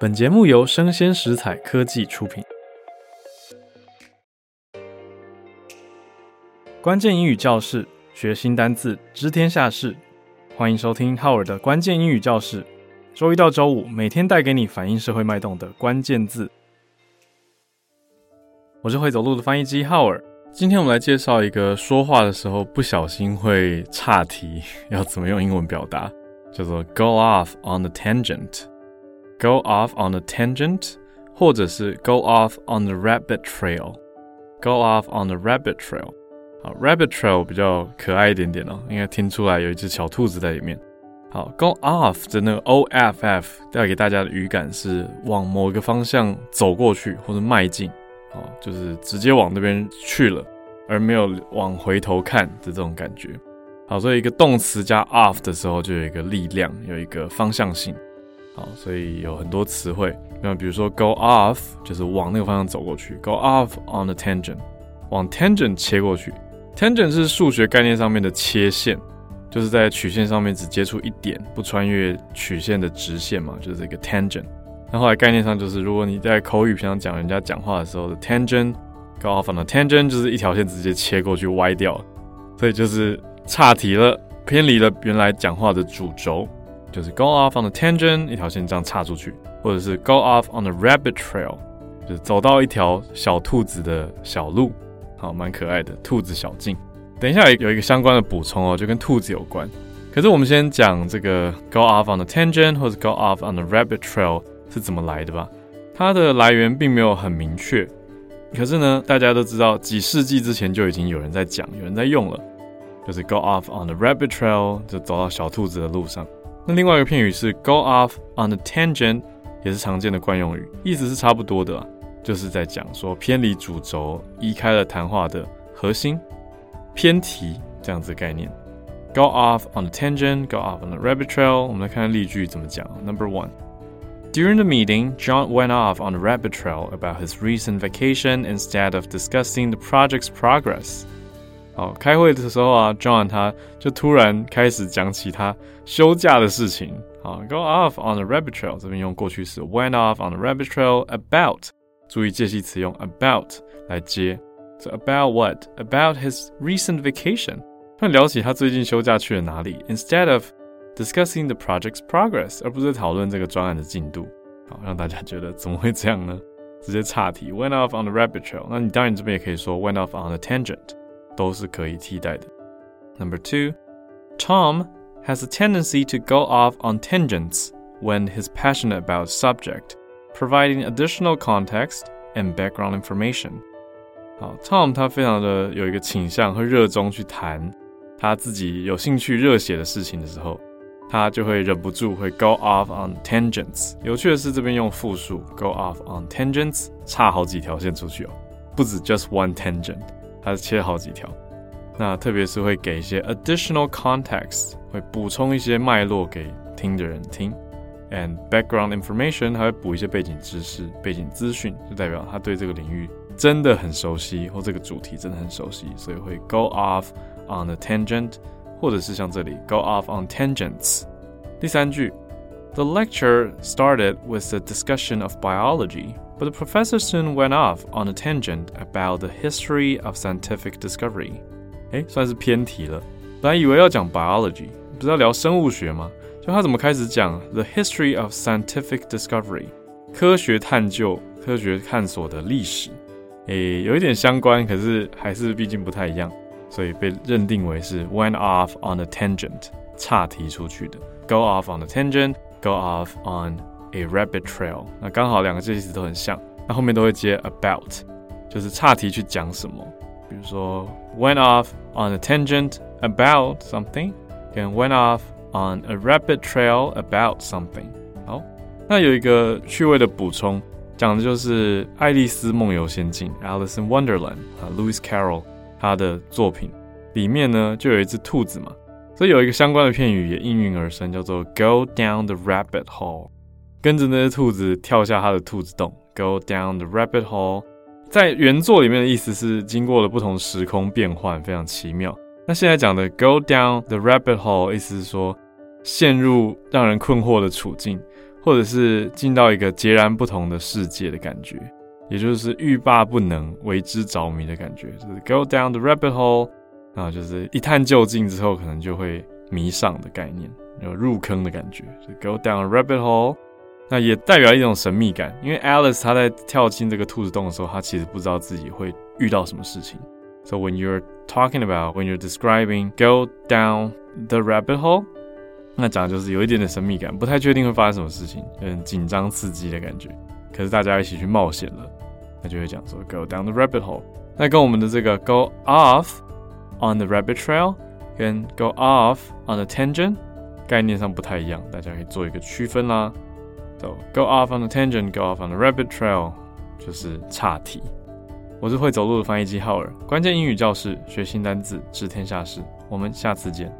本节目由生鲜食材科技出品。关键英语教室，学新单字，知天下事。欢迎收听浩尔的关键英语教室。周一到周五，每天带给你反映社会脉动的关键字。我是会走路的翻译机浩尔。今天我们来介绍一个说话的时候不小心会岔题，要怎么用英文表达，叫做 go off on a tangent” Go off on a tangent，或者是 go off on the rabbit trail，go off on the rabbit trail。好，rabbit trail 比较可爱一点点哦，应该听出来有一只小兔子在里面。好，go off 的那个 o f f 带给大家的语感是往某个方向走过去或者迈进。哦，就是直接往那边去了，而没有往回头看的这种感觉。好，所以一个动词加 off 的时候，就有一个力量，有一个方向性。好，所以有很多词汇，那比如说 go off 就是往那个方向走过去，go off on a tangent，往 tangent 切过去。tangent 是数学概念上面的切线，就是在曲线上面只接触一点，不穿越曲线的直线嘛，就是这个 tangent。那后来概念上就是，如果你在口语平常讲人家讲话的时候的 tangent，go off on a tangent 就是一条线直接切过去歪掉，所以就是岔题了，偏离了原来讲话的主轴，就是 go off on a tangent 一条线这样岔出去，或者是 go off on a rabbit trail，就是走到一条小兔子的小路，好，蛮可爱的兔子小径。等一下有一个相关的补充哦，就跟兔子有关。可是我们先讲这个 go off on a tangent 或者 go off on a rabbit trail。是怎么来的吧？它的来源并没有很明确，可是呢，大家都知道，几世纪之前就已经有人在讲，有人在用了，就是 go off on the rabbit trail，就走到小兔子的路上。那另外一个片语是 go off on the tangent，也是常见的惯用语，意思是差不多的，就是在讲说偏离主轴，移开了谈话的核心，偏题这样子的概念。Go off on the tangent，go off on the rabbit trail。我们来看看例句怎么讲。Number one。During the meeting, John went off on a rabbit trail about his recent vacation instead of discussing the project's progress. 好，开会的时候啊，John 他就突然开始讲起他休假的事情。好，go off on a rabbit trail 这边用过去式 went off on a rabbit trail about，注意介系词用 about 来接。So about what? About his recent vacation。他聊起他最近休假去了哪里，instead of Discussing the project's progress，而不是讨论这个专案的进度，好，让大家觉得怎么会这样呢？直接岔题，went off on the rabbit trail。那你当然这边也可以说 went off on a tangent，都是可以替代的。Number two，Tom has a tendency to go off on tangents when he's passionate about subject, providing additional context and background information。好，Tom 他非常的有一个倾向和热衷去谈他自己有兴趣热血的事情的时候。他就会忍不住会 go off on tangents。有趣的是，这边用复数 go off on tangents，差好几条线出去哦，不止 just one tangent， 它是切好几条。那特别是会给一些 additional context，会补充一些脉络给听的人听，and background information，还会补一些背景知识、背景资讯，就代表他对这个领域真的很熟悉，或这个主题真的很熟悉，所以会 go off on a tangent。或者是像这里 go off on tangents。第三句，The lecture started with a discussion of biology, but the professor soon went off on a tangent about the history of scientific discovery。诶，算是偏题了。本来以为要讲 biology，不是要聊生物学吗？就他怎么开始讲 the history of scientific discovery，科学探究、科学探索的历史？诶，有一点相关，可是还是毕竟不太一样。所以被认定为是 went off on a tangent，岔题出去的。Go off on a tangent，go off on a rabbit trail。那刚好两个介系词都很像，那后面都会接 about，就是岔题去讲什么。比如说 went off on a tangent about something，跟 went off on a rabbit trail about something。好，那有一个趣味的补充，讲的就是《爱丽丝梦游仙境》（Alice in Wonderland） 啊，Lewis Carroll。他的作品里面呢，就有一只兔子嘛，所以有一个相关的片语也应运而生，叫做 "Go down the rabbit hole"， 跟着那只兔子跳下它的兔子洞。Go down the rabbit hole，在原作里面的意思是经过了不同时空变换，非常奇妙。那现在讲的 "Go down the rabbit hole" 意思是说陷入让人困惑的处境，或者是进到一个截然不同的世界的感觉，也就是欲罢不能、为之着迷的感觉，就是 go down the rabbit hole，然后，就是一探究竟之后，可能就会迷上的概念，有入坑的感觉，就 go down the rabbit hole。那也代表一种神秘感，因为 Alice 她在跳进这个兔子洞的时候，她其实不知道自己会遇到什么事情。So when you're talking about, when you're describing, go down the rabbit hole，那讲的就是有一点点神秘感，不太确定会发生什么事情，有点紧张刺激的感觉。可是大家一起去冒险了，那就会讲说 go down the rabbit hole。那跟我们的这个 go off on the rabbit trail 跟 go off on the tangent 概念上不太一样，大家可以做一个区分啦。So go off on the tangent, go off on the rabbit trail，就是岔题。我是会走路的翻译机浩尔，关键英语教室，学新单字，知天下事。我们下次见。